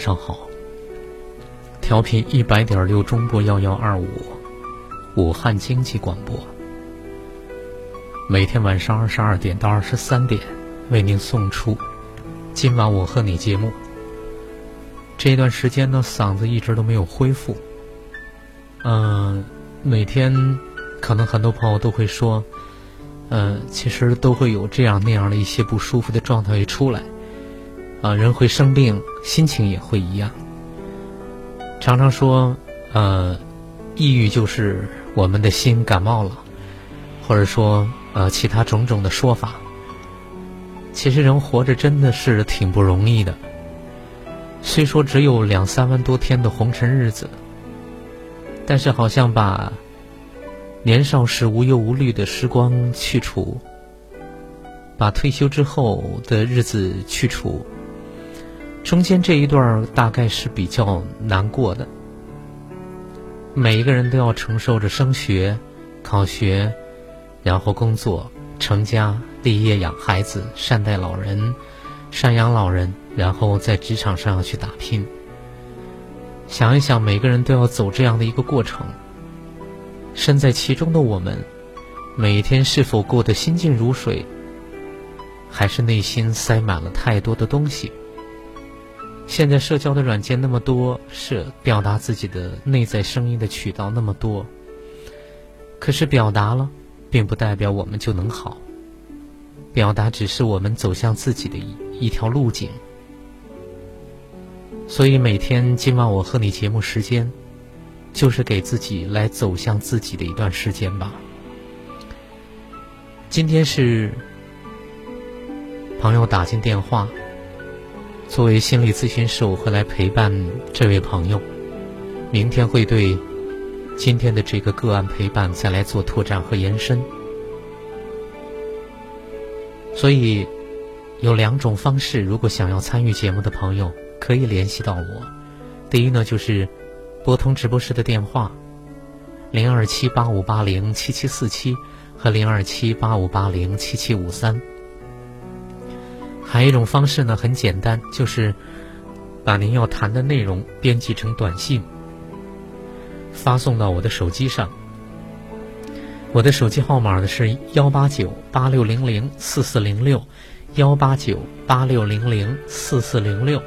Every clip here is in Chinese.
上好。调频一百点六中波幺幺二五，武汉经济广播。每天晚上二十二点到二十三点，为您送出今晚我和你节目。这段时间呢，嗓子一直都没有恢复。嗯，每天可能很多朋友都会说，嗯，其实都会有这样那样的一些不舒服的状态一出来。啊，人会生病，心情也会一样。常常说，呃，抑郁就是我们的心感冒了，或者说呃其他种种的说法。其实人活着真的是挺不容易的。虽说只有两三万多天的红尘日子，但是好像把年少时无忧无虑的时光去除，把退休之后的日子去除。中间这一段大概是比较难过的，每一个人都要承受着升学、考学，然后工作、成家、立业、养孩子、善待老人、赡养老人，然后在职场上去打拼。想一想，每个人都要走这样的一个过程，身在其中的我们，每天是否过得心静如水，还是内心塞满了太多的东西？现在社交的软件那么多，是表达自己的内在声音的渠道那么多。可是表达了，并不代表我们就能好。表达只是我们走向自己的一一条路径。所以每天今晚我和你节目时间，就是给自己来走向自己的一段时间吧。今天是朋友打进电话。作为心理咨询师，我会来陪伴这位朋友。明天会对今天的这个个案陪伴再来做拓展和延伸。所以有两种方式，如果想要参与节目的朋友，可以联系到我。第一呢，就是拨通直播室的电话零二七八五八零七七四七和零二七八五八零七七五三。还有一种方式呢，很简单，就是把您要谈的内容编辑成短信，发送到我的手机上。我的手机号码呢是幺八九八六零零四四零六，幺八九八六零零四四零六。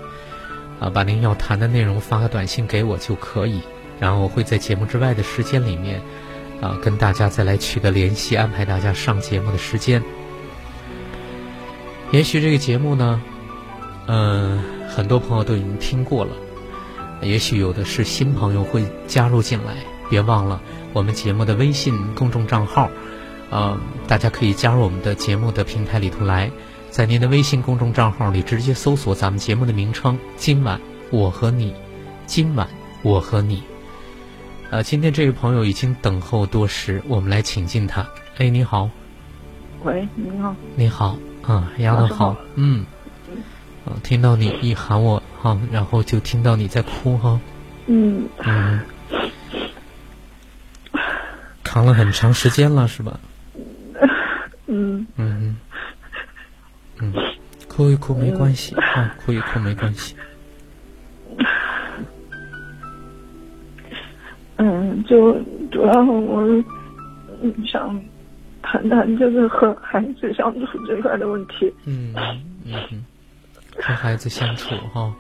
啊，把您要谈的内容发个短信给我就可以，然后我会在节目之外的时间里面，啊，跟大家再来取得联系，安排大家上节目的时间。也许这个节目呢，嗯，很多朋友都已经听过了。也许有的是新朋友会加入进来，别忘了我们节目的微信公众账号，呃，大家可以加入我们的节目的平台里头来，在您的微信公众账号里直接搜索咱们节目的名称“今晚我和你”，今晚我和你。呃，今天这位朋友已经等候多时，我们来请进他。哎，你好。喂，你好。你好。啊，丫头好，嗯，啊，听到你一喊我哈，然后就听到你在哭哈，嗯，嗯，扛了很长时间了是吧？嗯，嗯，嗯，哭一哭没关系啊，哭一哭没关系。嗯，就主要我想。谈谈就是和孩子相处这块的问题。嗯嗯嗯，和孩子相处哈。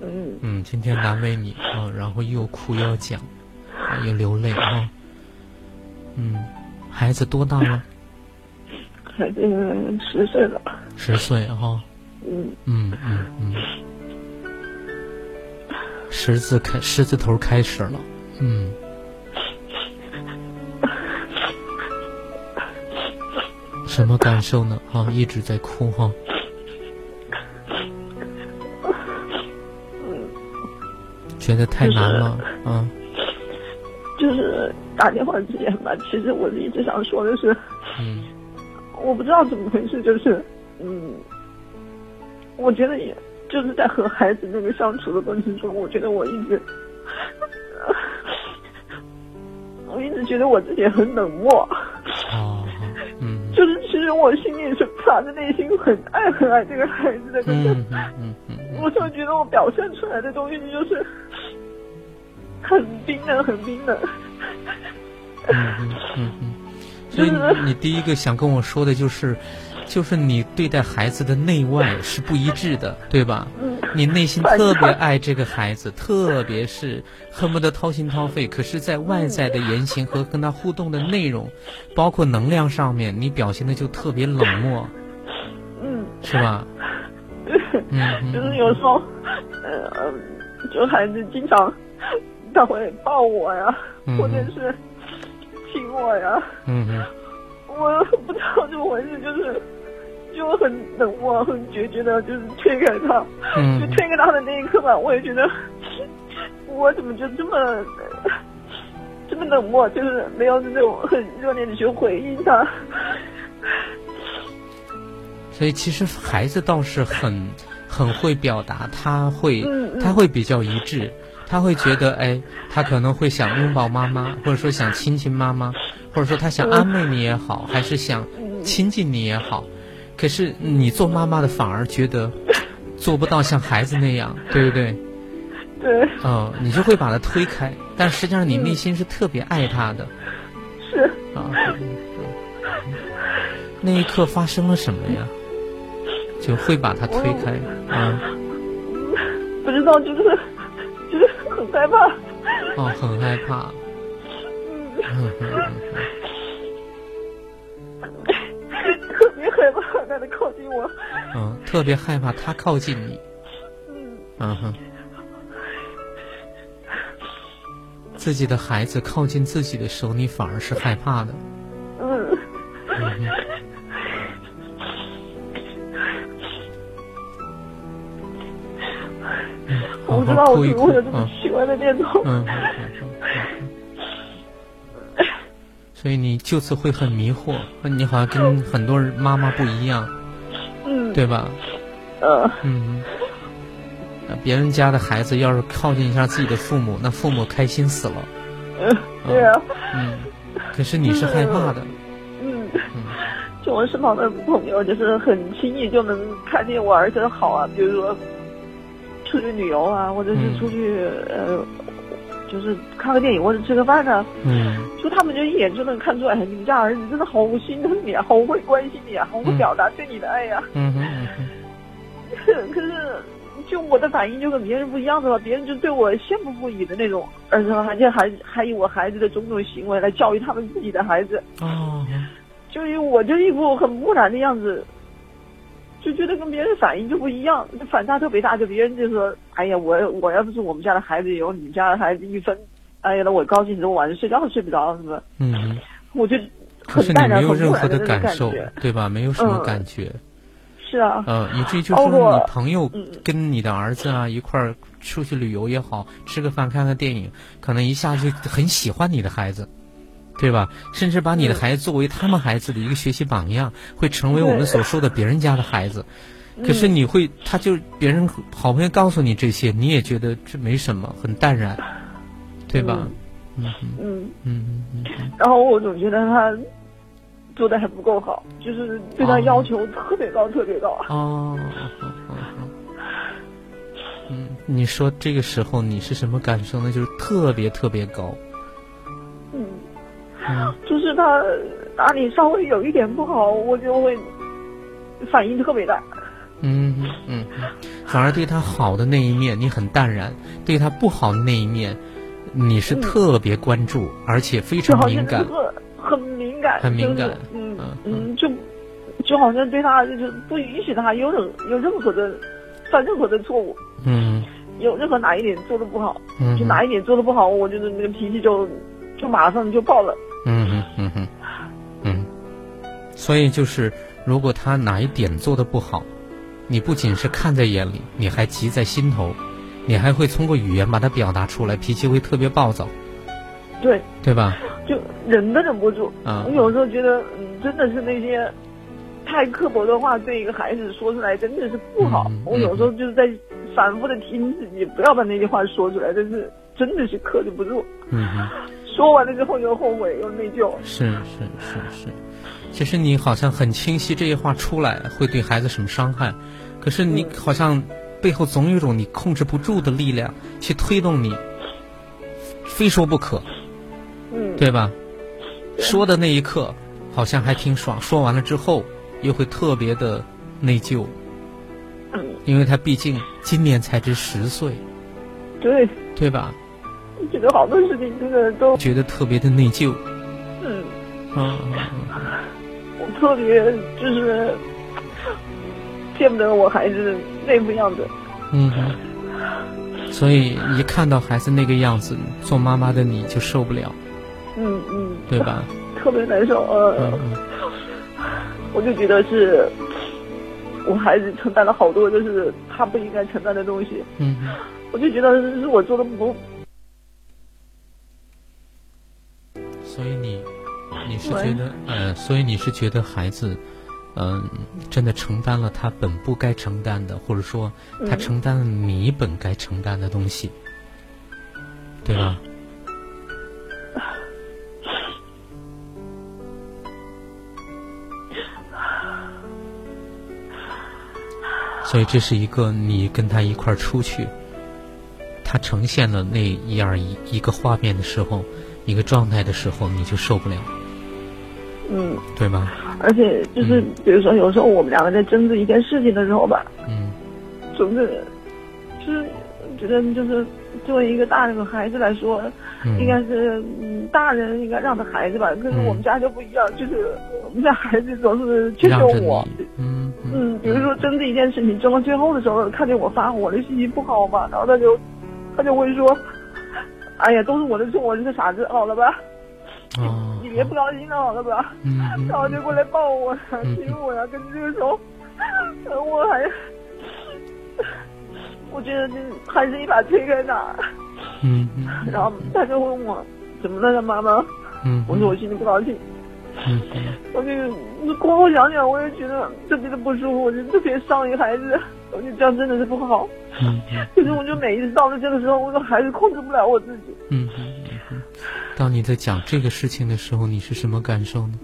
嗯。嗯，今天难为你啊，然后又哭又讲，又流泪啊。嗯，孩子多大了？孩子十岁了。十岁哈。嗯嗯嗯嗯，十字开十字头开始了，嗯。什么感受呢？啊，一直在哭哈。觉得太难了，嗯。就是打电话之前吧，其实我一直想说的是，嗯，我不知道怎么回事，就是，嗯，我觉得也就是在和孩子那个相处的过程中，我觉得我一直，我一直觉得我自己很冷漠。我心里是发自内心很爱很爱这个孩子的，可是，我就觉得我表现出来的东西就是。很冰冷，很冰冷。嗯嗯嗯嗯，所以你第一个想跟我说的就是，就是你对待孩子的内外是不一致的，对吧？嗯。你内心特别爱这个孩子，特别是恨不得掏心掏肺，可是，在外在的言行和跟他互动的内容，包括能量上面，你表现的就特别冷漠。嗯。是吧？嗯。就是有时候，呃，就孩子经常。他会抱我呀，或者是亲我呀。嗯嗯。我不知道怎么回事，就是就很冷漠、很决绝的，就是推开他。嗯。就推开他的那一刻吧，我也觉得 我怎么就这么这么冷漠，就是没有那种很热烈的去回应他。所以其实孩子倒是很很会表达，他会他会比较一致。他会觉得，哎，他可能会想拥抱妈妈，或者说想亲亲妈妈，或者说他想安慰你也好，还是想亲近你也好。可是你做妈妈的反而觉得 做不到像孩子那样，对不对？对。嗯，你就会把他推开，但实际上你内心是特别爱他的。是。啊。那一刻发生了什么呀？就会把他推开啊？不知道，就是。很害怕。哦，很害怕。嗯。害怕他的靠近我。嗯，特别害怕他靠近你。嗯。嗯哼。自己的孩子靠近自己的时候，你反而是害怕的。嗯。嗯。我不知道我怎么会有这么奇怪的念头。嗯。所以你就此会很迷惑，你好像跟很多人妈妈不一样，嗯，对吧？呃，嗯。别人家的孩子要是靠近一下自己的父母，那父母开心死了。嗯，对啊。嗯。可是你是害怕的。嗯。嗯。就我身旁的朋友，就是很轻易就能看见我儿子的好啊，比如说。出去旅游啊，或者是出去呃，就是看个电影或者吃个饭呢。嗯。就他们就一眼就能看出来，你们家儿子真的好心疼你啊，好会关心你啊，好会表达对你的爱呀。嗯嗯嗯。可是，就我的反应就跟别人不一样的话，别人就对我羡慕不已的那种，而且还还还以我孩子的种种行为来教育他们自己的孩子。哦。就是我就一副很木然的样子。就觉得跟别人反应就不一样，反差特别大。就别人就说：“哎呀，我我要不是我们家的孩子有你们家的孩子一分，哎呀，那我高兴，我晚上睡觉都睡不着，是不是？”嗯，我就很淡然、很木然的感受，对吧？没有什么感觉。是啊。嗯，以至于就是你朋友跟你的儿子啊一块儿出去旅游也好，吃个饭、看个电影，可能一下就很喜欢你的孩子。对吧？甚至把你的孩子作为他们孩子的一个学习榜样，会成为我们所说的别人家的孩子。可是你会，他就别人好朋友告诉你这些，你也觉得这没什么，很淡然，对吧？嗯嗯嗯嗯。然后我总觉得他做的还不够好，就是对他要求特别高，特别高。哦。嗯，你说这个时候你是什么感受呢？就是特别特别高。就是他哪里稍微有一点不好，我就会反应特别大。嗯嗯，反而对他好的那一面你很淡然，对他不好的那一面，你是特别关注，而且非常敏感。很敏感，很敏感。嗯嗯，就就好像对他就是不允许他有任有任何的犯任何的错误。嗯。有任何哪一点做的不好，嗯，就哪一点做的不好，我就是那个脾气就就马上就爆了。嗯嗯嗯嗯嗯。所以就是，如果他哪一点做的不好，你不仅是看在眼里，你还急在心头，你还会通过语言把它表达出来，脾气会特别暴躁。对。对吧？就忍都忍不住。啊。我有时候觉得，嗯，真的是那些太刻薄的话，对一个孩子说出来真的是不好。我有时候就是在。反复的提醒自己不要把那句话说出来，但是真的是克制不住。嗯，说完了之后又后悔又内疚。是是是是，其实你好像很清晰这些话出来会对孩子什么伤害，可是你好像背后总有一种你控制不住的力量去推动你，非说不可。嗯，对吧？说的那一刻好像还挺爽，说完了之后又会特别的内疚。因为他毕竟今年才值十岁，对对吧？觉得好多事情真的都觉得特别的内疚。嗯嗯，我特别就是见不得我孩子那副样子。嗯，所以一看到孩子那个样子，做妈妈的你就受不了。嗯嗯，对吧？特别难受呃，我就觉得是。我孩子承担了好多，就是他不应该承担的东西。嗯，我就觉得是我做的不。所以你，你是觉得，呃，所以你是觉得孩子，嗯，真的承担了他本不该承担的，或者说他承担了你本该承担的东西，对吧？所以这是一个你跟他一块儿出去，他呈现了那一样一一个画面的时候，一个状态的时候，你就受不了。嗯，对吧？而且就是，比如说，有时候我们两个在争执一件事情的时候吧，嗯，总是就是觉得就是。作为一个大人和孩子来说，应该是嗯，大人应该让着孩子吧。可是我们家就不一样，就是我们家孩子总是劝劝我。嗯嗯，比如说争执一件事情，争到最后的时候，看见我发火，了心情不好嘛，然后他就他就会说：“哎呀，都是我的错，我是个傻子，好了吧？你别不高兴了，好了吧？”然后就过来抱我呀，亲我呀。可是这个时候，我还。我觉得就还是一把推开他，嗯，然后他就问我怎么了，他妈妈，嗯，我说我心里不高兴，嗯，我就你过后想想，我也觉得特别的不舒服，我就特别伤一孩子，我觉得这样真的是不好，嗯，可是我就每一次到了这个时候，我都还是控制不了我自己，当你在讲这个事情的时候，你是什么感受呢？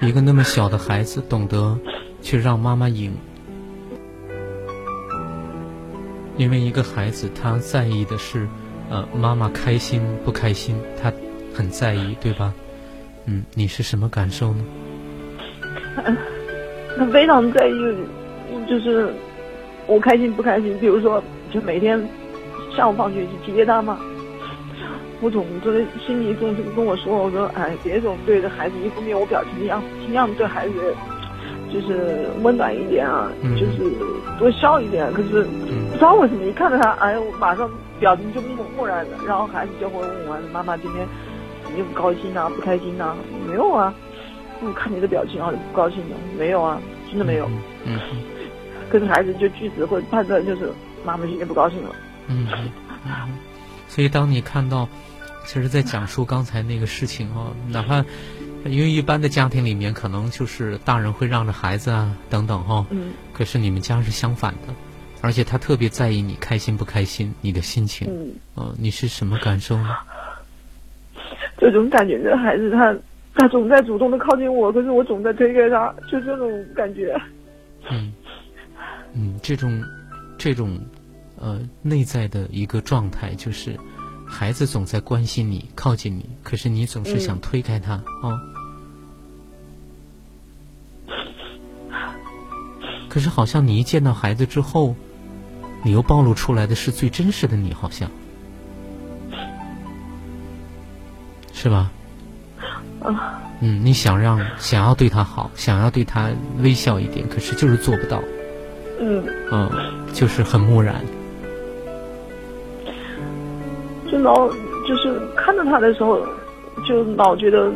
一个那么小的孩子懂得去让妈妈赢，因为一个孩子他在意的是，呃，妈妈开心不开心，他很在意，对吧？嗯，你是什么感受呢？他 非常在意，就是我开心不开心。比如说，就每天下午放学去接他嘛。我总是心里总是跟我说：“我说，哎，别总对着孩子一副面无表情的样子，尽量对孩子就是温暖一点啊，就是多笑一点。可是不知道为什么，一看到他，哎，我马上表情就木木然的。然后孩子就会问我：妈妈今天你不高兴啊？不开心啊？没有啊，我看你的表情好像不高兴的，没有啊，真的没有。嗯。可是孩子就句子会判断，就是妈妈今天不高兴了。嗯。所以当你看到。其实，在讲述刚才那个事情哦，哪怕因为一般的家庭里面，可能就是大人会让着孩子啊，等等哈。嗯。可是你们家是相反的，而且他特别在意你开心不开心，你的心情。嗯。呃，你是什么感受呢？这种感觉，这孩子他他总在主动的靠近我，可是我总在推开他，就这种感觉。嗯。嗯，这种这种呃内在的一个状态就是。孩子总在关心你、靠近你，可是你总是想推开他哦。可是好像你一见到孩子之后，你又暴露出来的是最真实的你，好像，是吧？啊，嗯，你想让想要对他好，想要对他微笑一点，可是就是做不到。嗯，嗯，就是很木然。就老就是看着他的时候，就老觉得，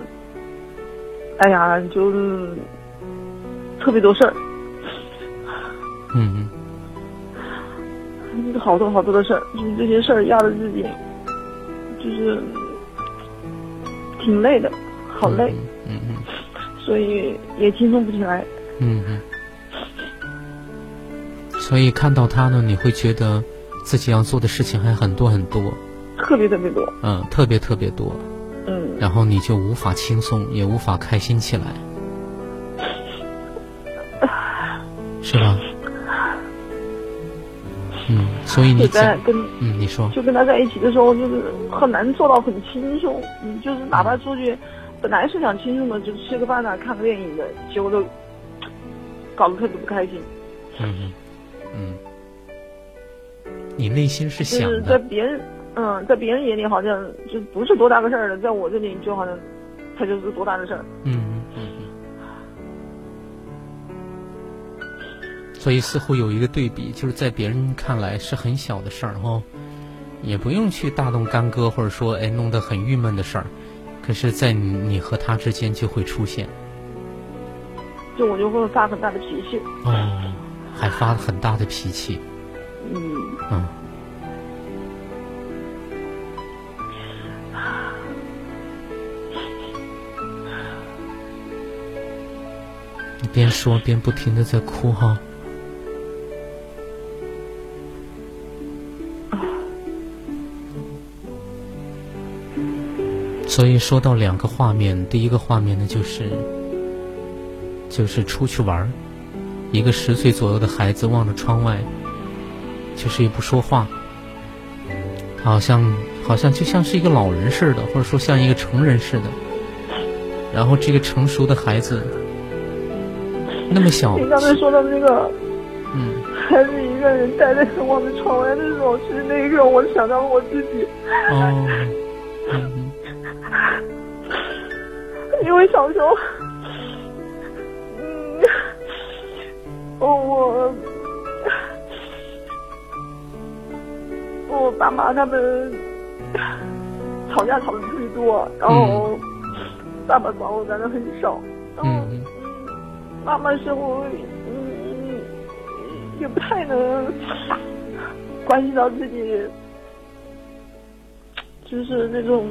哎呀，就是特别多事儿，嗯好多好多的事儿，就是这些事儿压着自己，就是挺累的，好累，嗯嗯所以也轻松不起来。嗯嗯。所以看到他呢，你会觉得自己要做的事情还很多很多，特别特别多，嗯，特别特别多，嗯，然后你就无法轻松，也无法开心起来，是吧？嗯，所以你在，跟嗯，你说，就跟他在一起的时候，就是很难做到很轻松。嗯，就是哪怕出去，本来是想轻松的，就吃个饭啊、看个电影的，结果都搞得特别不开心。嗯嗯嗯，你内心是想就是在，别人，嗯，在别人眼里好像就不是多大个事儿了，在我这里就好像，他就是多大的事儿。嗯。所以似乎有一个对比，就是在别人看来是很小的事儿哦，也不用去大动干戈，或者说哎弄得很郁闷的事儿，可是，在你你和他之间就会出现就我就会发很大的脾气。哦，还发了很大的脾气，嗯，嗯。你 边说边不停的在哭哈。所以说到两个画面，第一个画面呢就是就是出去玩儿一个十岁左右的孩子望着窗外，就是也不说话，好像好像就像是一个老人似的，或者说像一个成人似的。然后这个成熟的孩子那么小，你刚才说的那个嗯。孩子一个人呆在望着窗外的时候，其实那一刻我想到了我自己，哦，因为小时候，嗯，我我爸妈他们吵架吵的特别多，然后爸爸管我管的很少，然后嗯嗯。妈妈生活嗯也不太能关系到自己，就是那种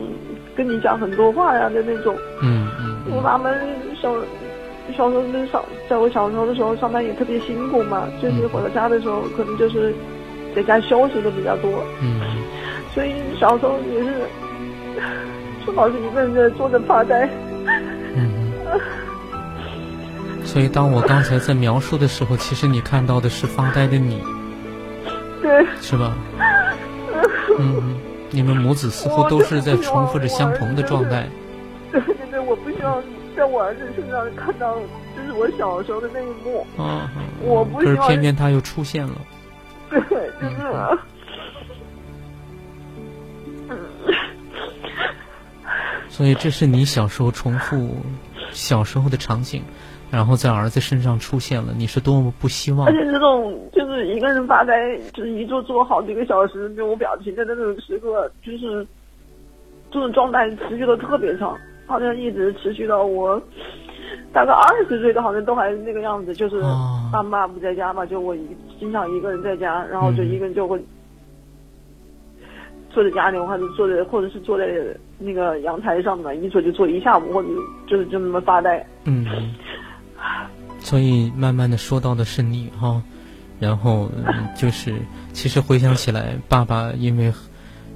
跟你讲很多话呀的那种。嗯嗯我妈妈小小时候那上，在我小时候的时候上班也特别辛苦嘛，就是回到家的时候可能就是在家休息的比较多，嗯 所以小时候也是就老是一个人在坐着发呆。嗯嗯。所以当我刚才在描述的时候，其实你看到的是发呆的你，对，是吧？嗯 嗯。你们母子似乎都是在重复着相同的状态。对对对，我不希望在我儿子身上看到就是我小时候的那一幕。啊，我不可是希望偏偏他又出现了。对，就是。所以这是你小时候重复小时候的场景，然后在儿子身上出现了，你是多么不希望而。且这种就是一个人发呆，就是一坐坐好几个小时，没有表情的那种时刻，就是这种状态持续的特别长，好像一直持续到我大概二十岁的，好像都还是那个样子，就是哦爸妈不在家嘛，就我一经常一个人在家，然后就一个人就会坐在家里，或者坐在或者是坐在那个阳台上面，一坐就坐一下午，或者就是就那么发呆。嗯，所以慢慢的说到的是你哈，然后、就是其实回想起来，爸爸因为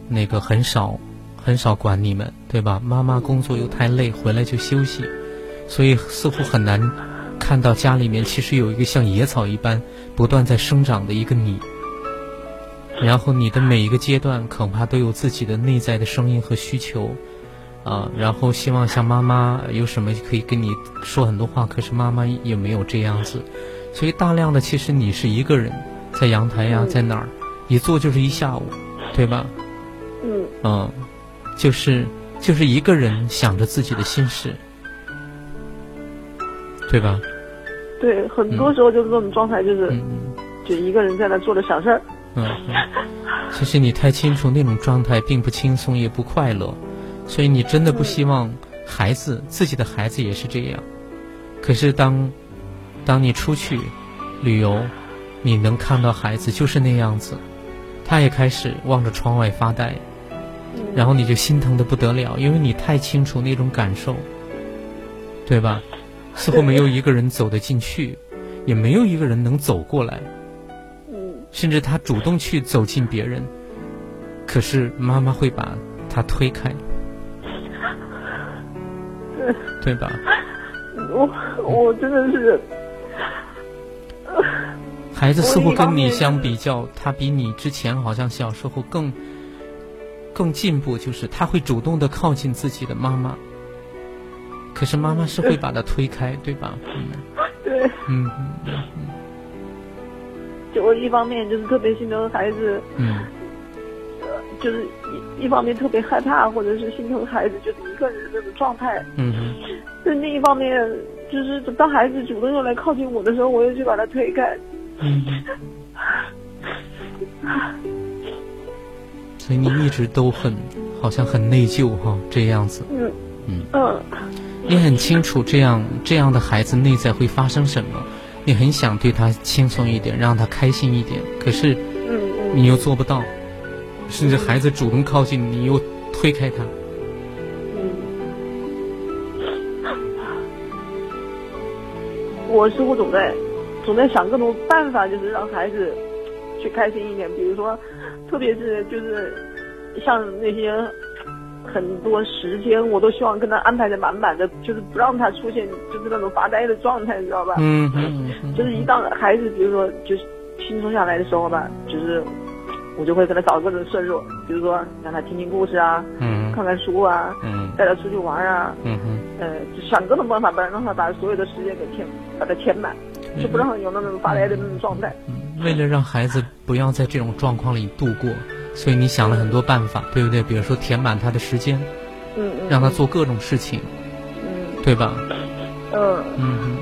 那个很少很少管你们，对吧？妈妈工作又太累，回来就休息，所以似乎很难看到家里面其实有一个像野草一般不断在生长的一个你。然后你的每一个阶段恐怕都有自己的内在的声音和需求，啊，然后希望像妈妈有什么可以跟你说很多话，可是妈妈也没有这样子，所以大量的其实你是一个人在阳台呀，嗯在哪儿一坐就是一下午，对吧？嗯嗯，就是就是一个人想着自己的心事，对吧？对，很多时候就是这种状态，就是就一个人在那做着想事儿。嗯，其实你太清楚那种状态并不轻松，也不快乐，所以你真的不希望孩子自己的孩子也是这样。可是当当你出去旅游，你能看到孩子就是那样子，他也开始望着窗外发呆，然后你就心疼的不得了，因为你太清楚那种感受，对吧？似乎没有一个人走得进去，也没有一个人能走过来。甚至他主动去走近别人，可是妈妈会把他推开，对吧？我我真的是，孩子似乎跟你相比较，他比你之前好像小时候更更进步，就是他会主动的靠近自己的妈妈，可是妈妈是会把他推开，对吧？嗯，对，嗯嗯嗯。就我一方面就是特别心疼孩子，嗯，呃，就是一一方面特别害怕，或者是心疼孩子就是一个人那种状态，嗯，但另一方面就是当孩子主动要来靠近我的时候，我又去把他推开，嗯，所以你一直都很好像很内疚哈，这样子，嗯嗯。嗯，你很清楚这样这样的孩子内在会发生什么。你很想对他轻松一点，让他开心一点，可是，你又做不到，甚至孩子主动靠近你，又推开他。嗯，我似乎总在，总在想各种办法，就是让孩子去开心一点。比如说，特别是就是像那些。很多时间我都希望跟他安排的满满的，就是不让他出现就是那种发呆的状态，你知道吧？嗯嗯。就是一到孩子，比如说就是轻松下来的时候吧，就是我就会给他找各种摄入，比如说让他听听故事啊，嗯，看看书啊，嗯，带他出去玩啊，嗯哼，呃，想各种办法，不然让他把所有的时间给填，把它填满，就不让他有那种发呆的那种状态。嗯，为了让孩子不要在这种状况里度过。所以你想了很多办法，对不对？比如说填满他的时间，嗯嗯，让他做各种事情，嗯，对吧？嗯嗯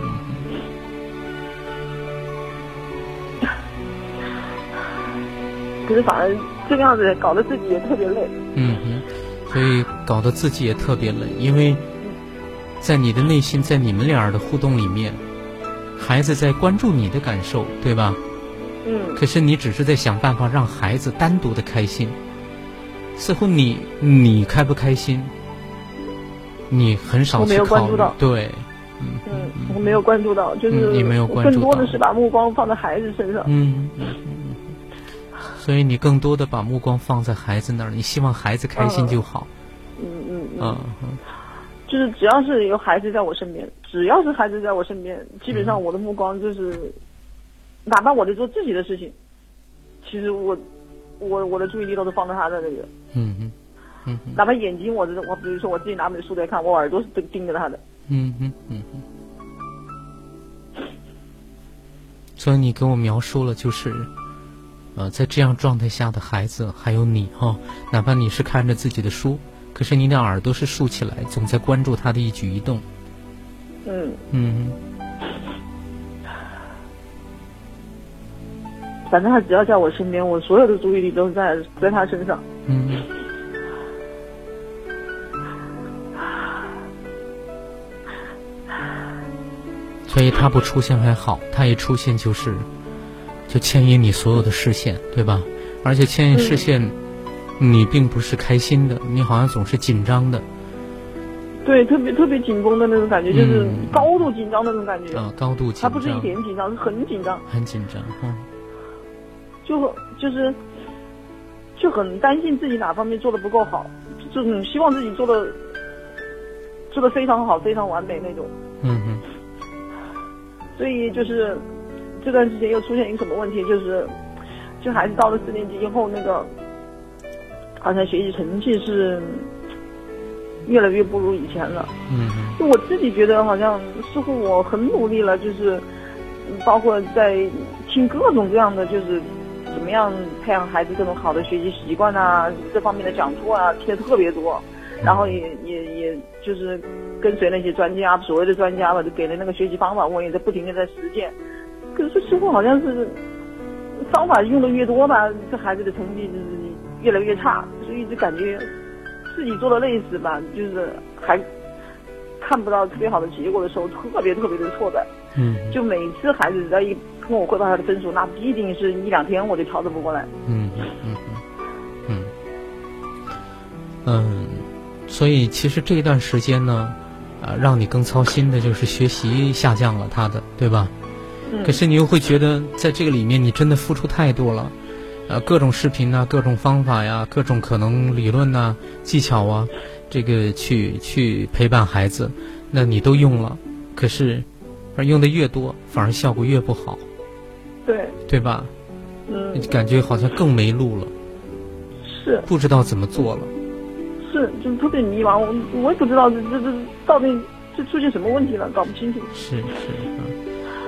可是反而这个样子搞得自己也特别累。嗯哼，所以搞得自己也特别累，因为在你的内心，在你们俩的互动里面，孩子在关注你的感受，对吧？嗯，可是你只是在想办法让孩子单独的开心，似乎你你开不开心，你很少去考虑。对，嗯嗯，我没有关注到，就是你没有关注更多的是把目光放在孩子身上。嗯嗯嗯，所以你更多的把目光放在孩子那儿，你希望孩子开心就好。嗯嗯嗯嗯，就是只要是有孩子在我身边，只要是孩子在我身边，基本上我的目光就是。哪怕我在做自己的事情，其实我，我我的注意力都是放在他的那个，嗯嗯嗯，哪怕眼睛，我这我比如说我自己拿本书在看，我耳朵是盯盯着他的，嗯嗯嗯嗯。所以你跟我描述了，就是，呃，在这样状态下的孩子，还有你哈，哪怕你是看着自己的书，可是你的耳朵是竖起来，总在关注他的一举一动。嗯嗯。反正他只要在我身边，我所有的注意力都在在他身上。嗯。所以他不出现还好，他一出现就是，就牵引你所有的视线，对吧？而且牵引视线，你并不是开心的，你好像总是紧张的。对，特别特别紧绷的那种感觉，就是高度紧张那种感觉。啊，高度紧张。他不是一点紧张，是很紧张。很紧张，嗯。就就是，就很担心自己哪方面做的不够好，就很希望自己做的做的非常好、非常完美那种。嗯嗯。所以就是这段时间又出现一个什么问题，就是就孩子到了四年级以后，那个好像学习成绩是越来越不如以前了。嗯嗯。就我自己觉得，好像似乎我很努力了，就是包括在听各种各样的，就是。怎么样培养孩子这种好的学习习惯啊？这方面的讲座啊，听的特别多。然后也也也就是跟随那些专家，所谓的专家吧，就给了那个学习方法，我也在不停的在实践。可是似乎好像是方法用的越多吧，这孩子的成绩就是越来越差，所以就感觉自己做的累死吧，就是还看不到特别好的结果的时候，特别特别的挫败。嗯，就每次孩子只要一跟我汇报他的分数，那必定是一两天我就调整不过来。嗯嗯嗯嗯嗯，所以其实这一段时间呢，啊，让你更操心的就是学习下降了他的，对吧？嗯。可是你又会觉得在这个里面你真的付出太多了，呃，各种视频啊，各种方法呀，各种可能理论呐、技巧啊，这个去去陪伴孩子，那你都用了，可是而用的越多，反而效果越不好，对。对吧？嗯。感觉好像更没路了，是。不知道怎么做了。是，就是特别迷茫，我我也不知道这这这到底是出现什么问题了，搞不清楚。是是，嗯，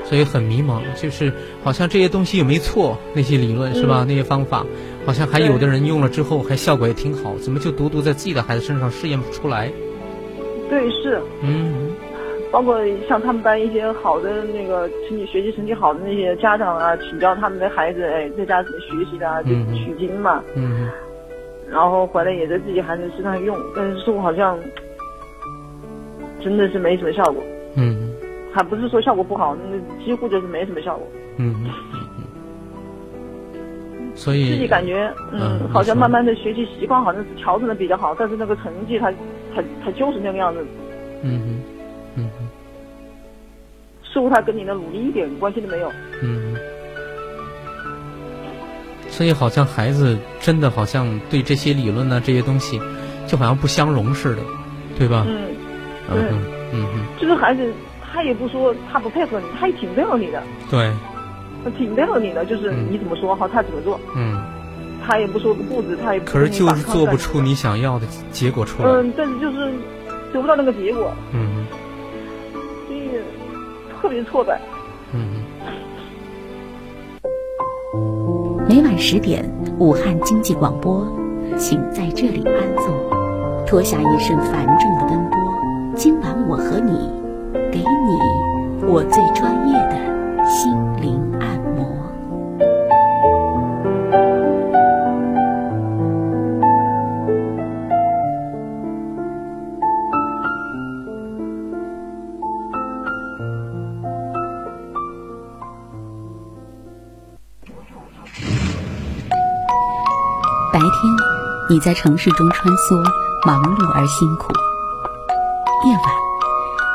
所以很迷茫，就是好像这些东西也没错，那些理论是吧？那些方法，好像还有的人用了之后还效果也挺好，怎么就独独在自己的孩子身上试验不出来？对，是。嗯。包括像他们班一些好的那个成绩、学习成绩好的那些家长啊，请教他们的孩子，哎，在家怎么学习的啊，就取经嘛。嗯。然后回来也在自己孩子身上用，但是说好像真的是没什么效果。嗯。还不是说效果不好，那几乎就是没什么效果。嗯。所以自己感觉，嗯，好像慢慢的学习习惯好像是调整的比较好，但是那个成绩他他他就是那个样子。嗯哼嗯哼。似乎他跟你的努力一点关系都没有。嗯。所以好像孩子真的好像对这些理论呢这些东西，就好像不相容似的，对吧？嗯。嗯。嗯嗯。就是孩子，他也不说他不配合你，他也挺配合你的。对。他挺配合你的，就是你怎么说好，他怎么做。嗯。他也不说个不字，他也不。可是就是做不出你想要的结果出来。嗯，但是就是得不到那个结果。嗯。所以特别挫败。嗯。每晚十点，武汉经济广播，请在这里安坐，脱下一身繁重的奔波。今晚我和你，给你我最专业的心灵按摩。白天，你在城市中穿梭，忙碌而辛苦；夜晚，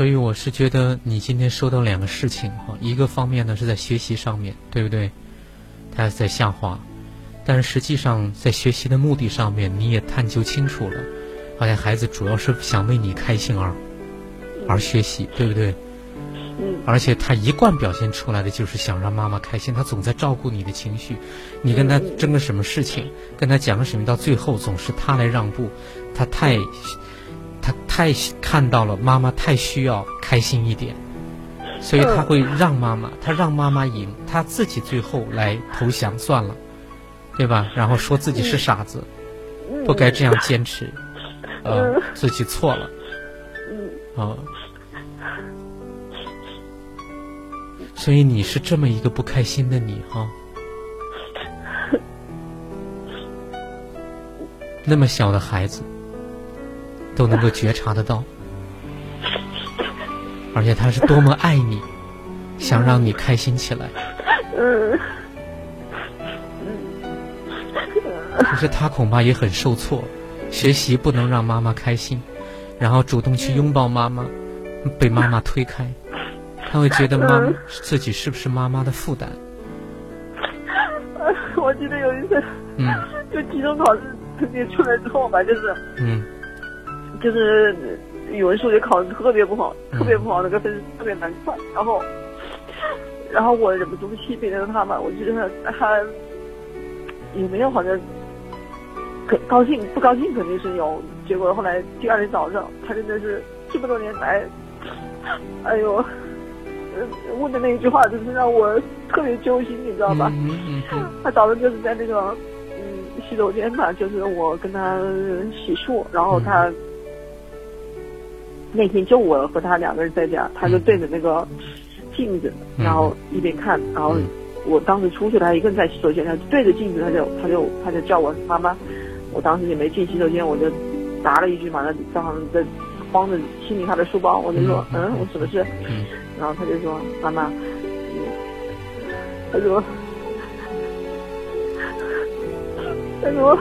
所以我是觉得你今天收到两个事情哈，一个方面呢是在学习上面，对不对？它在下滑，但是实际上在学习的目的上面，你也探究清楚了，好像孩子主要是想为你开心而而学习，对不对？而且他一贯表现出来的就是想让妈妈开心，他总在照顾你的情绪。你跟他争个什么事情，跟他讲个什么，到最后总是他来让步，他太。他太看到了妈妈太需要开心一点，所以他会让妈妈，他让妈妈赢，他自己最后来投降算了，对吧？然后说自己是傻子，不该这样坚持，呃，自己错了，啊，所以你是这么一个不开心的你哈，那么小的孩子。都能够觉察得到，而且他是多么爱你，想让你开心起来。嗯。可是他恐怕也很受挫，学习不能让妈妈开心，然后主动去拥抱妈妈，被妈妈推开，他会觉得妈妈自己是不是妈妈的负担？我记得有一次，嗯，就期中考试成绩出来之后吧，就是，嗯，就是语文、数学考的特别不好，特别不好，那个分特别难算。然后，然后我忍不住批评了他嘛，我觉得他也没有好像，可高兴不高兴肯定是有。结果后来第二天早上，他真的是这么多年来，哎呦。问的那一句话，就是让我特别揪心，你知道吧？他早上就是在那个嗯洗手间嘛，就是我跟他洗漱，然后他那天就我和他两个人在家，他就对着那个镜子，然后一边看，然后我当时出去了，他一个人在洗手间，他对着镜子，他就他就他就叫我妈妈，我当时也没进洗手间，我就答了一句嘛，那正好在慌着清理他的书包，我就说嗯，我什么事？然后他就说：“妈妈，他说，他说，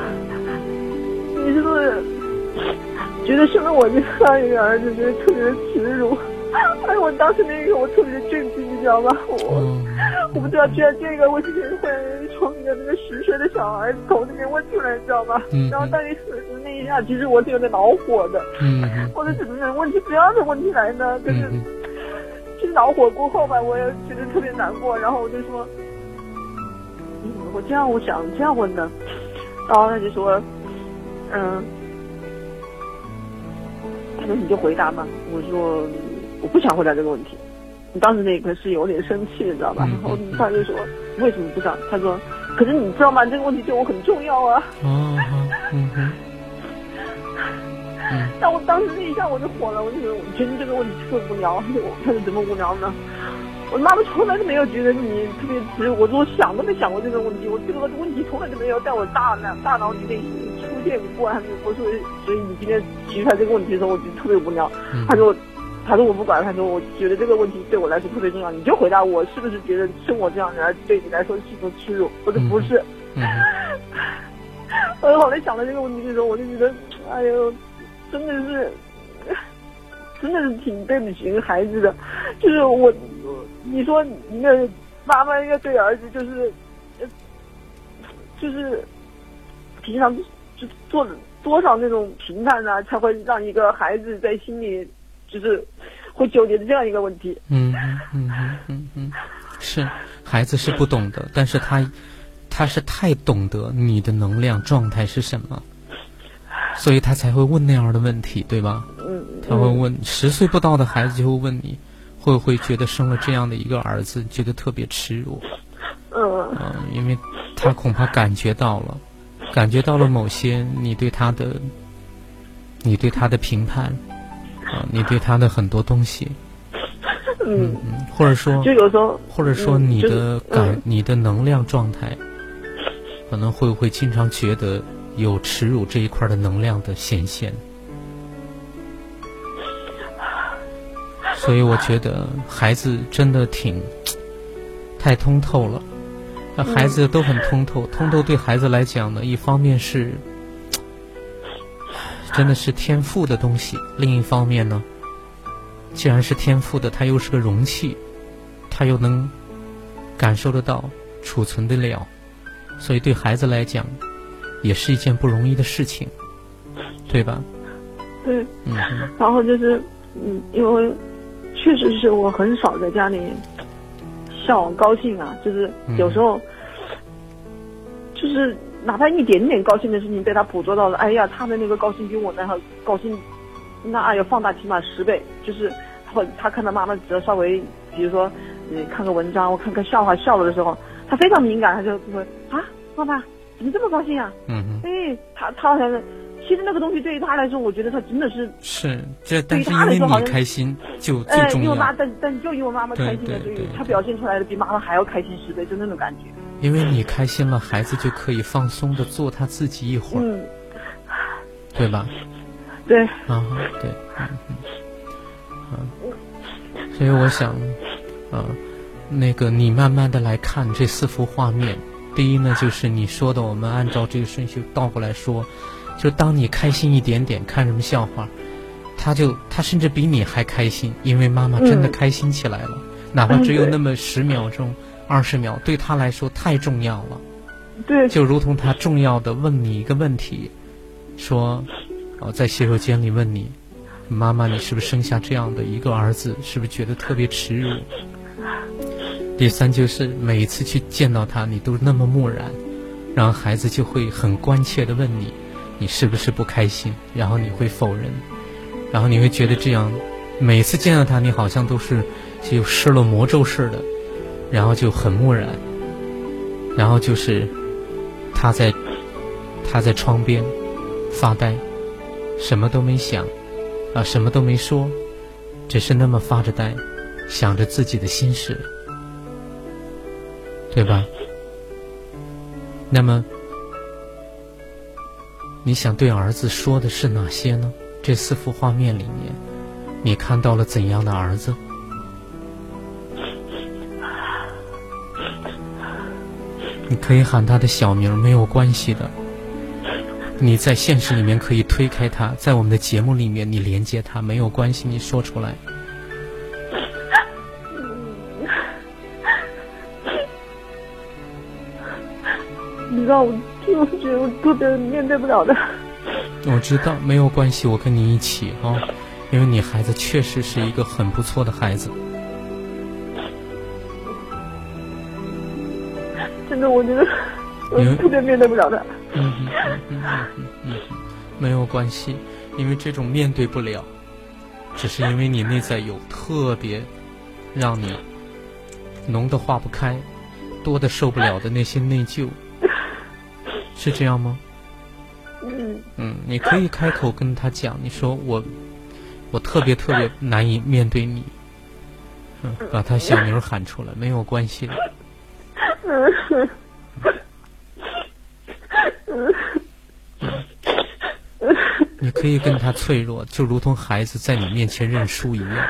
你是不是觉得生了我这样一个儿子，觉得特别的耻辱？哎，我当时那一刻我特别的震惊，你知道吗？我我不知道居然这个问题会从你的那个十岁的小孩子头里面问出来，你知道吗？然后当时那一下，其实我是有点恼火的。嗯，我说怎么能问出这样的问题来呢？就是。”其实恼火过后吧，我也觉得特别难过，然后我就说，你怎么会这样？我想这样问的？然后他就说，嗯，他说你就回答嘛。我说我不想回答这个问题。你当时那一刻是有点生气，你知道吧？然后他就说为什么不想？他说，可是你知道吗？这个问题对我很重要啊。但我当时那一下我就火了，我就觉得我觉得这个问题特别无聊。他说怎么无聊呢？我妈妈从来都没有觉得你特别直，我说想都没想过这个问题，我这个问题从来都没有在我大脑大脑里面出现过，还没有过。所以所以你今天提出来这个问题的时候，我觉得特别无聊。他说他说我不管，他说我觉得这个问题对我来说特别重要，你就回答我是不是觉得生我这样的人对你来说是一种耻辱？我说不是。我后来想到这个问题的时候，我就觉得哎呦。真的是，真的是挺对不起孩子的。就是我，你说一个妈妈应该对儿子就是，就是平常就做多少那种评判呢，才会让一个孩子在心里就是会纠结的这样一个问题。嗯嗯嗯嗯嗯，是孩子是不懂的，但是他他是太懂得你的能量状态是什么。所以他才会问那样的问题，对吧？嗯，他会问十岁不到的孩子就会问你，会不会觉得生了这样的一个儿子，觉得特别耻辱？嗯，嗯，因为他恐怕感觉到了，感觉到了某些你对他的，你对他的评判，啊，你对他的很多东西，嗯嗯，或者说，就有时候，或者说你的感，你的能量状态，可能会不会经常觉得？有耻辱这一块的能量的显现，所以我觉得孩子真的挺太通透了。那孩子都很通透，通透对孩子来讲呢，一方面是真的是天赋的东西，另一方面呢，既然是天赋的，它又是个容器，它又能感受得到、储存得了，所以对孩子来讲。也是一件不容易的事情，对吧？对，嗯，然后就是，嗯，因为确实是我很少在家里笑高兴啊，就是有时候，就是哪怕一点点高兴的事情被他捕捉到了，哎呀，他的那个高兴比我那高兴，那要放大起码十倍。就是他他看到妈妈只要稍微，比如说，嗯，看个文章，我看看笑话笑了的时候，他非常敏感，他就会啊，妈妈。怎么这么高兴啊？嗯嗯，哎，他他好像是，其实那个东西对于他来说，我觉得他真的是是这，但是因为你开心就最重要。因为妈，但但就因为妈妈开心了，对于他表现出来的比妈妈还要开心十倍，就那种感觉。因为你开心了，孩子就可以放松的做他自己一会儿，嗯，对吧？对。啊，对，嗯嗯，嗯，所以我想，啊，那个你慢慢的来看这四幅画面。第一呢，就是你说的，我们按照这个顺序倒过来说，就当你开心一点点，看什么笑话，他就他甚至比你还开心，因为妈妈真的开心起来了，哪怕只有那么十秒钟、二十秒，对他来说太重要了。对，就如同他重要的问你一个问题，说，哦，在洗手间里问你，妈妈，你是不是生下这样的一个儿子？是不是觉得特别耻辱？第三就是每一次去见到他，你都那么漠然，然后孩子就会很关切的问你，你是不是不开心？然后你会否认，然后你会觉得这样，每次见到他，你好像都是就施了魔咒似的，然后就很漠然，然后就是他在他在窗边发呆，什么都没想，啊，什么都没说，只是那么发着呆，想着自己的心事。对吧？那么，你想对儿子说的是哪些呢？这四幅画面里面，你看到了怎样的儿子？你可以喊他的小名，没有关系的。你在现实里面可以推开他，在我们的节目里面你连接他，没有关系，你说出来。道，我就是觉得我特别面对不了的。我知道，没有关系，我跟你一起啊，因为你孩子确实是一个很不错的孩子。真的，我觉得我特别面对不了的。嗯嗯嗯嗯嗯嗯，没有关系，因为这种面对不了，只是因为你内在有特别让你浓的化不开、多的受不了的那些内疚。是这样吗？嗯嗯，你可以开口跟他讲，你说我我特别特别难以面对你，嗯，把他小名喊出来，没有关系的。嗯你可以跟他脆弱，就如同孩子在你面前认输一样。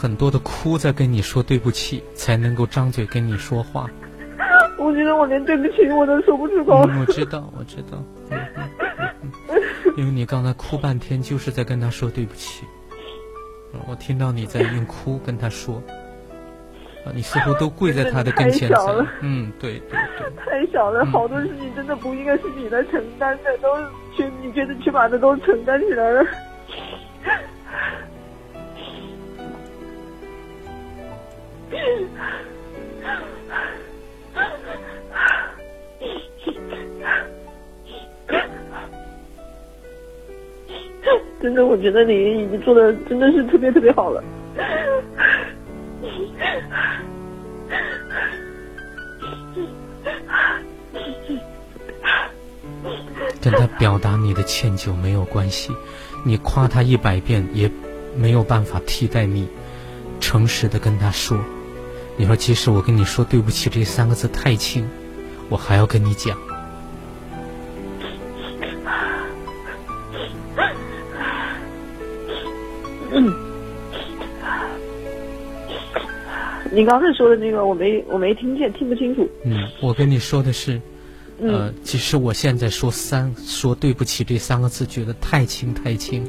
很多的哭在跟你说对不起，才能够张嘴跟你说话。我觉得我连对不起我都说不出口。我知道，我知道，嗯嗯，因为你刚才哭半天，就是在跟他说对不起。我听到你在用哭跟他说。你似乎都跪在他的跟前 了。嗯，对对对。太小了，好多事情真的不应该是你来承担的，都去你觉得去把它都承担起来了。我觉得你已经做的真的是特别特别好了。跟他表达你的歉疚没有关系，你夸他一百遍也没有办法替代你诚实的跟他说。你说，即使我跟你说对不起这三个字太轻，我还要跟你讲。你刚才说的那个，我没我没听见，听不清楚。嗯，我跟你说的是。呃，其实我现在说三说对不起这三个字，觉得太轻太轻，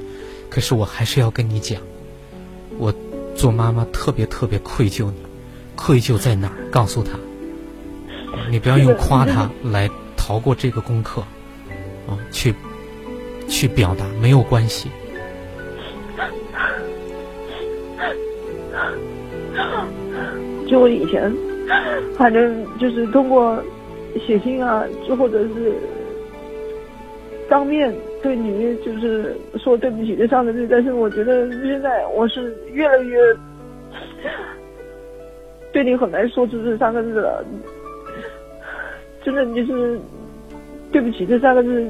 可是我还是要跟你讲，我做妈妈特别特别愧疚你，愧疚在哪儿？告诉他，你不要用夸他来逃过这个功课，啊，去去表达没有关系。就我以前，反正就是通过。写信啊，就或者是当面对你就是说对不起这三个字，但是我觉得现在我是越来越对你很难说出这三个字了。真的就是对不起这三个字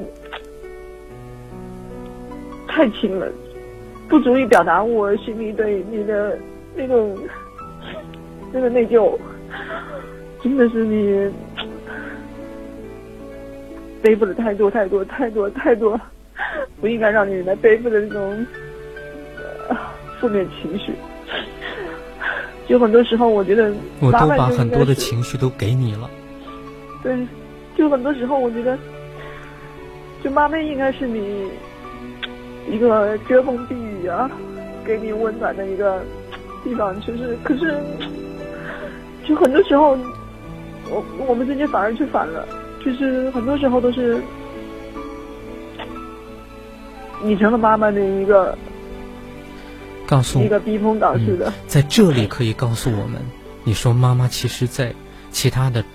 太轻了，不足以表达我心里对你的那种那个内疚。真的是你背负了太多太多太多太多不应该让你来背负的那种负面情绪。就很多时候，我觉得我都把很多的情绪都给你了。对，就很多时候，我觉得，就妈咪应该是你一个遮风避雨啊，给你温暖的一个地方。就是，可是，就很多时候。我我们之间反而去反了，就是很多时候都是你成了妈妈的一个告诉一个避风港似的，在这里可以告诉我们，你说妈妈其实，在其他的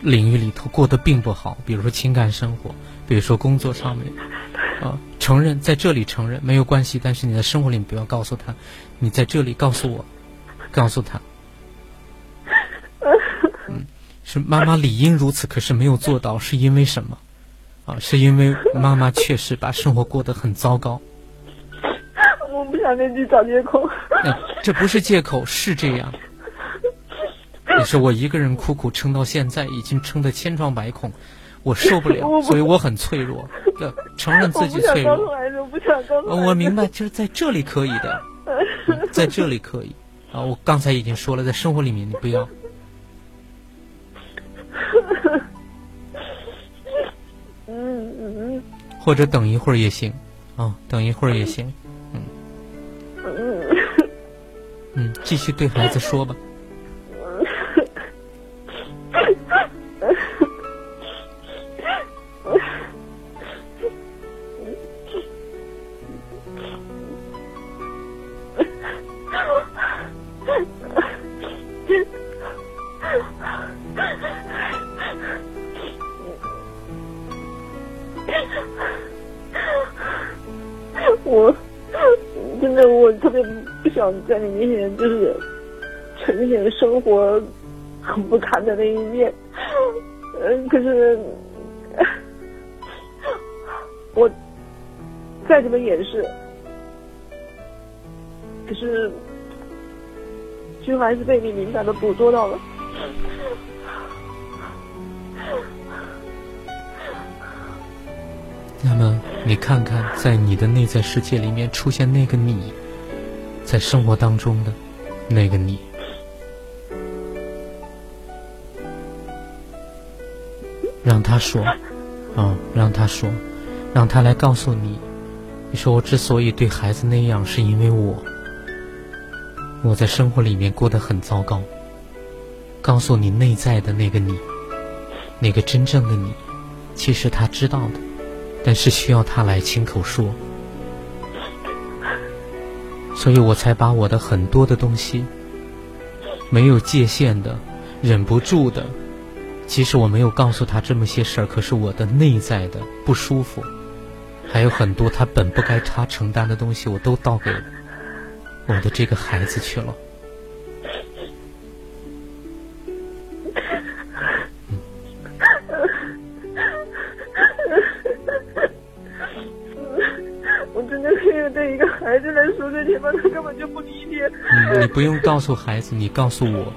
领域里头过得并不好，比如说情感生活，比如说工作上面，啊，承认在这里承认没有关系，但是你在生活里不要告诉他，你在这里告诉我，告诉他。是妈妈理应如此，可是没有做到，是因为什么？啊，是因为妈妈确实把生活过得很糟糕。我不想跟你找借口。这不是借口，是这样。也是我一个人苦苦撑到现在，已经撑得千疮百孔，我受不了，所以我很脆弱。承认自己脆弱。我不想告诉我我明白，就是在这里可以的，在这里可以。啊，我刚才已经说了，在生活里面你不要。嗯或者等一会儿也行，啊，等一会儿也行，嗯，嗯，继续对孩子说吧。我真的，我特别不想在你面前就是呈现生活很不堪的那一面。嗯，可是我再怎么掩饰，可是就还是被你敏感的捕捉到了。那么。你看看，在你的内在世界里面出现那个你，在生活当中的那个你，让他说，啊，让他说，让他来告诉你，你说我之所以对孩子那样，是因为我，我在生活里面过得很糟糕。告诉你内在的那个你，那个真正的你，其实他知道的。但是需要他来亲口说，所以我才把我的很多的东西，没有界限的、忍不住的，即使我没有告诉他这么些事儿，可是我的内在的不舒服，还有很多他本不该他承担的东西，我都倒给我的这个孩子去了。孩子来说这些话，他根本就不理解。你不用告诉孩子，你告诉我，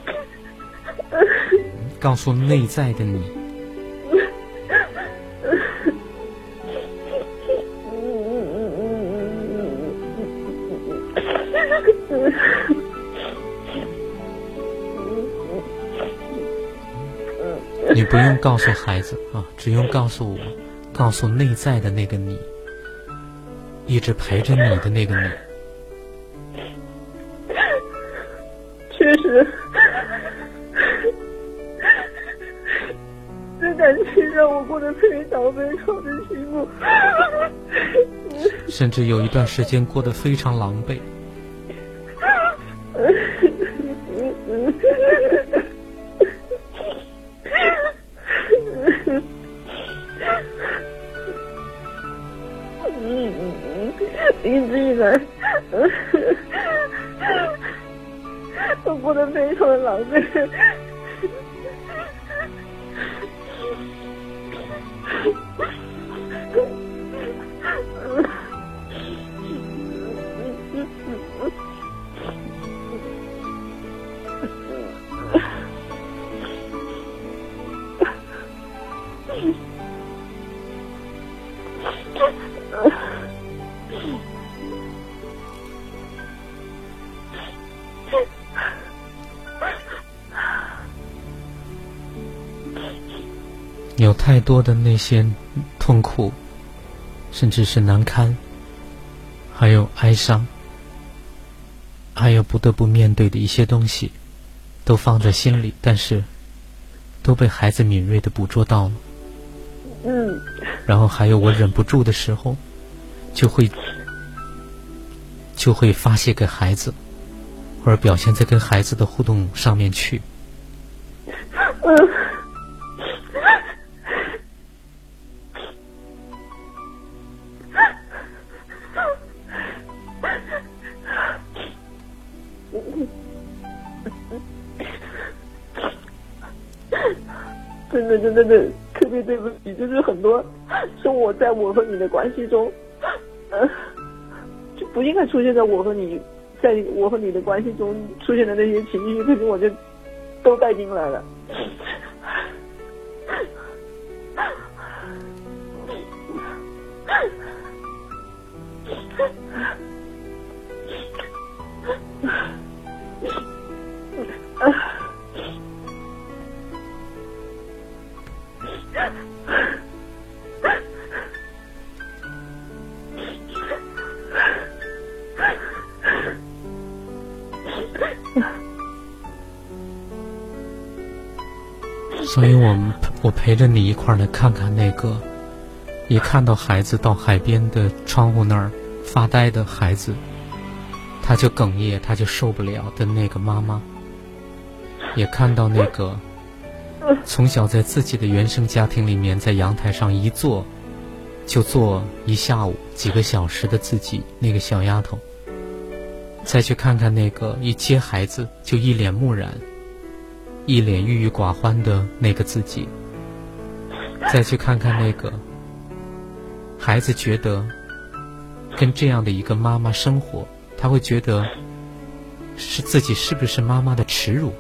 告诉内在的你。你不用告诉孩子啊，只用告诉我，告诉内在的那个你。一直陪着你的那个你，确实，这感情让我过得非常非常的辛苦，甚至有一段时间过得非常狼狈。多的那些痛苦，甚至是难堪，还有哀伤，还有不得不面对的一些东西，都放在心里，但是都被孩子敏锐的捕捉到了。嗯。然后还有我忍不住的时候，就会就会发泄给孩子，或者表现在跟孩子的互动上面去。嗯。真的，真的，的特别对不起，就是很多是我在我和你的关系中，嗯，就不应该出现在我和你，在我和你的关系中出现的那些情绪，可是我就都带进来了。所以，我们我陪着你一块儿来看看那个，一看到孩子到海边的窗户那儿发呆的孩子，他就哽咽，他就受不了的那个妈妈，也看到那个从小在自己的原生家庭里面，在阳台上一坐就坐一下午几个小时的自己那个小丫头，再去看看那个一接孩子就一脸木然。一脸郁郁寡欢的那个自己，再去看看那个孩子，觉得跟这样的一个妈妈生活，他会觉得是自己是不是妈妈的耻辱？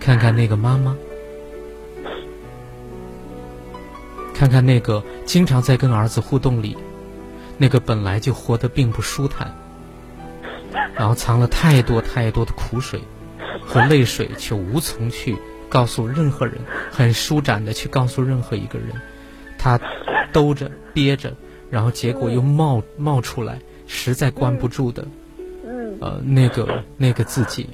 看看那个妈妈，看看那个经常在跟儿子互动里，那个本来就活得并不舒坦，然后藏了太多太多的苦水。和泪水却无从去告诉任何人，很舒展的去告诉任何一个人，他兜着憋着，然后结果又冒冒出来，实在关不住的，呃，那个那个自己，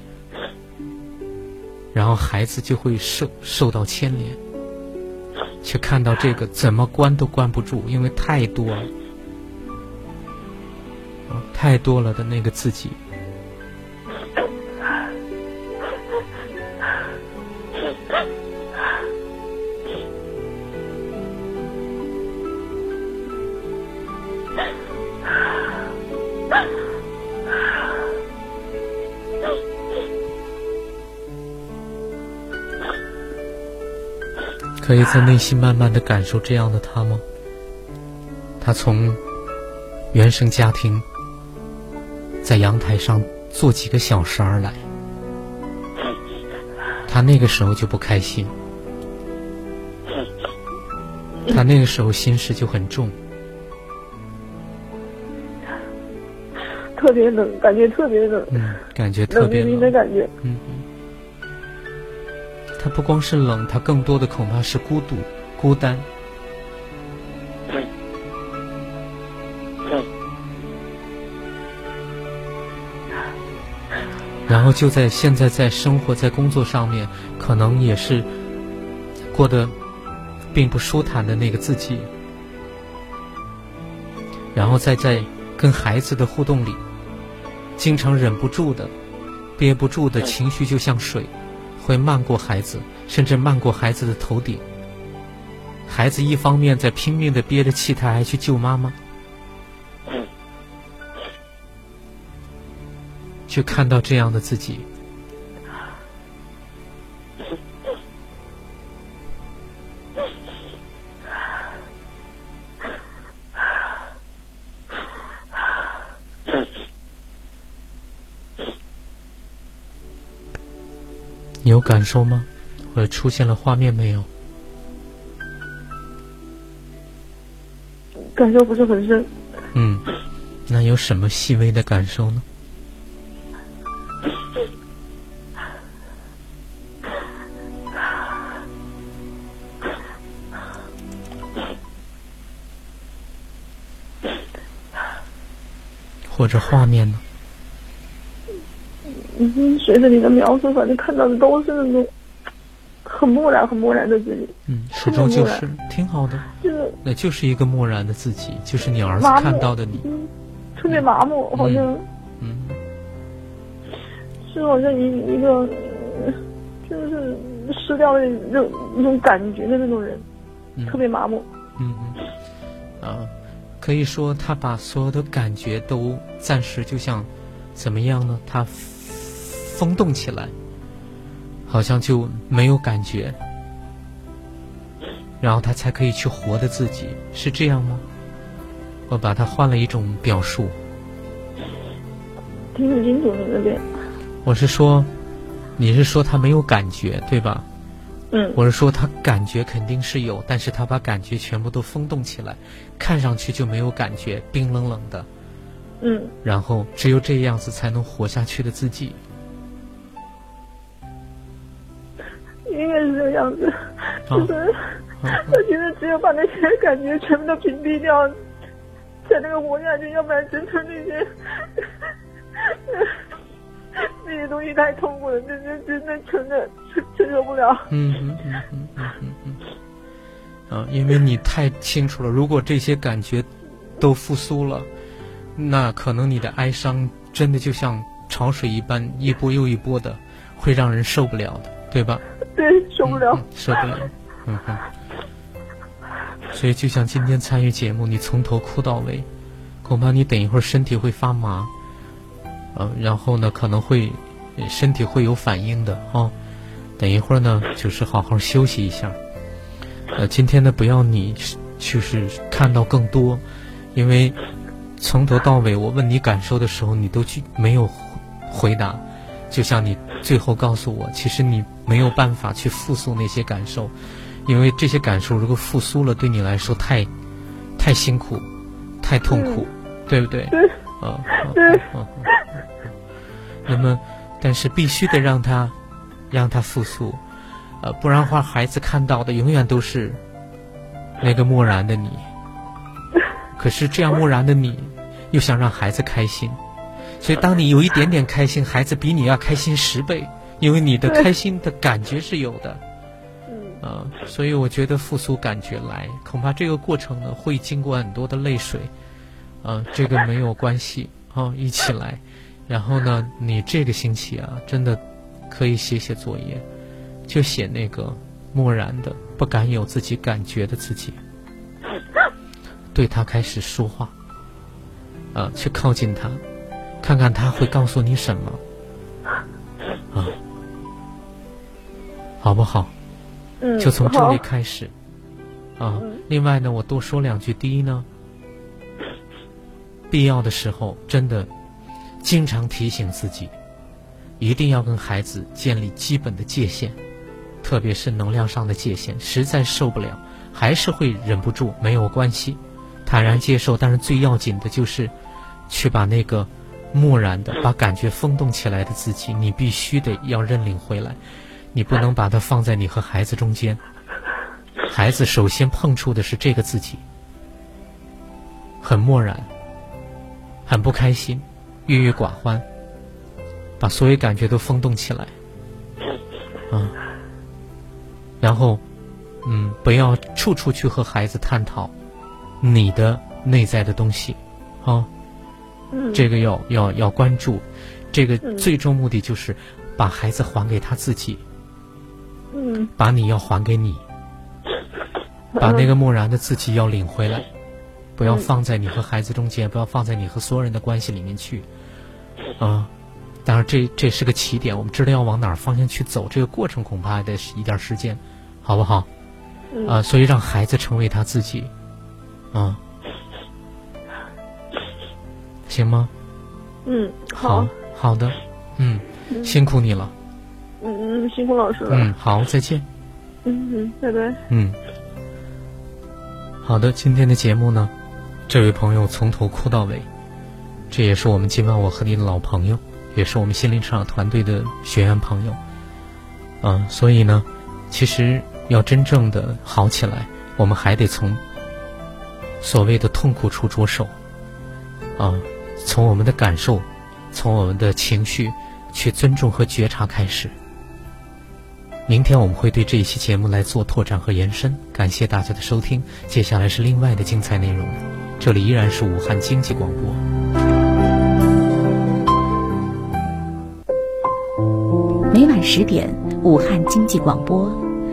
然后孩子就会受受到牵连，却看到这个怎么关都关不住，因为太多了，太多了的那个自己。可以在内心慢慢的感受这样的他吗？他从原生家庭在阳台上坐几个小时而来，他那个时候就不开心，他那个时候心事就很重，特别冷，感觉特别冷，嗯，感觉特别冷。的感觉，不光是冷，他更多的恐怕是孤独、孤单。然后就在现在，在生活在工作上面，可能也是过得并不舒坦的那个自己。然后再在跟孩子的互动里，经常忍不住的、憋不住的情绪，就像水。会漫过孩子甚至漫过孩子的头顶。孩子一方面在拼命的憋着气他还去救妈妈去看到这样的自己感受吗？或者出现了画面没有？感受不是很深。嗯，那有什么细微的感受呢？或者画面呢？嗯，随着你的描述，反正看到的都是那种很漠然、很漠然的自己。嗯，始终就是挺好的。就是，那就是一个漠然的自己，就是你儿子看到的你。嗯，特别麻木，好像。嗯。是好像一一个，就是失掉了那那种感觉的那种人，特别麻木。嗯嗯。啊，可以说他把所有的感觉都暂时就像怎么样呢？他。风动起来，好像就没有感觉，然后他才可以去活的自己，是这样吗？我把它换了一种表述。听不清楚你那边。我是说，你是说他没有感觉，对吧？嗯。我是说他感觉肯定是有，但是他把感觉全部都风动起来，看上去就没有感觉，冰冷冷的。嗯。然后只有这样子才能活下去的自己。样子，就是我觉得只有把那些感觉全部都屏蔽掉，才能够活下去，要不然真的那些 那些东西太痛苦了，真的真的真的承受不了。嗯嗯嗯嗯。嗯。嗯嗯，啊，因为你太清楚了，如果这些感觉都复苏了，那可能你的哀伤真的就像潮水一般，一波又一波的，会让人受不了的，对吧？对，受不了，受不了，嗯哼。所以，就像今天参与节目，你从头哭到尾，恐怕你等一会儿身体会发麻，呃，然后呢，可能会身体会有反应的哦。等一会儿呢，就是好好休息一下。呃，今天呢，不要你就是看到更多，因为从头到尾，我问你感受的时候，你都去没有回答。就像你最后告诉我，其实你没有办法去复苏那些感受，因为这些感受如果复苏了，对你来说太，太辛苦，太痛苦，对不对？啊，对。那么，但是必须得让他，让他复苏，呃，不然话，孩子看到的永远都是那个漠然的你。可是这样漠然的你，又想让孩子开心。所以，当你有一点点开心，孩子比你要开心十倍，因为你的开心的感觉是有的。嗯。啊，所以我觉得复苏感觉来，恐怕这个过程呢会经过很多的泪水。啊，这个没有关系啊，一起来。然后呢，你这个星期啊，真的可以写写作业，就写那个漠然的、不敢有自己感觉的自己，对他开始说话。啊，去靠近他。看看他会告诉你什么，啊，好不好？嗯，就从这里开始，啊。另外呢，我多说两句。第一呢，必要的时候，真的经常提醒自己，一定要跟孩子建立基本的界限，特别是能量上的界限。实在受不了，还是会忍不住，没有关系，坦然接受。但是最要紧的就是去把那个。漠然的把感觉风动起来的自己，你必须得要认领回来，你不能把它放在你和孩子中间。孩子首先碰触的是这个自己，很漠然，很不开心，郁郁寡欢，把所有感觉都风动起来，啊，然后，嗯，不要处处去和孩子探讨你的内在的东西，啊。这个要要要关注，这个最终目的就是把孩子还给他自己，嗯，把你要还给你，把那个漠然的自己要领回来，不要放在你和孩子中间，不要放在你和所有人的关系里面去，啊，当然，这这是个起点，我们知道要往哪儿方向去走，这个过程恐怕还得一点时间，好不好？啊，所以让孩子成为他自己，啊，行吗？嗯，好，好的，嗯，辛苦你了。嗯嗯，辛苦老师了。嗯，好，再见。嗯嗯，拜拜。嗯，好的，今天的节目呢，这位朋友从头哭到尾，这也是我们今晚我和你的老朋友。也是我们心灵成长团队的学员朋友，嗯，所以呢，其实要真正的好起来，我们还得从所谓的痛苦处着手，啊，从我们的感受，从我们的情绪去尊重和觉察开始。明天我们会对这一期节目来做拓展和延伸，感谢大家的收听。接下来是另外的精彩内容，这里依然是武汉经济广播。每晚十点，武汉经济广播，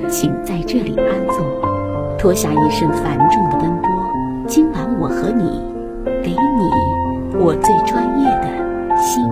请在这里安坐，脱下一身繁重的奔波。今晚我和你，给你我最专业的心。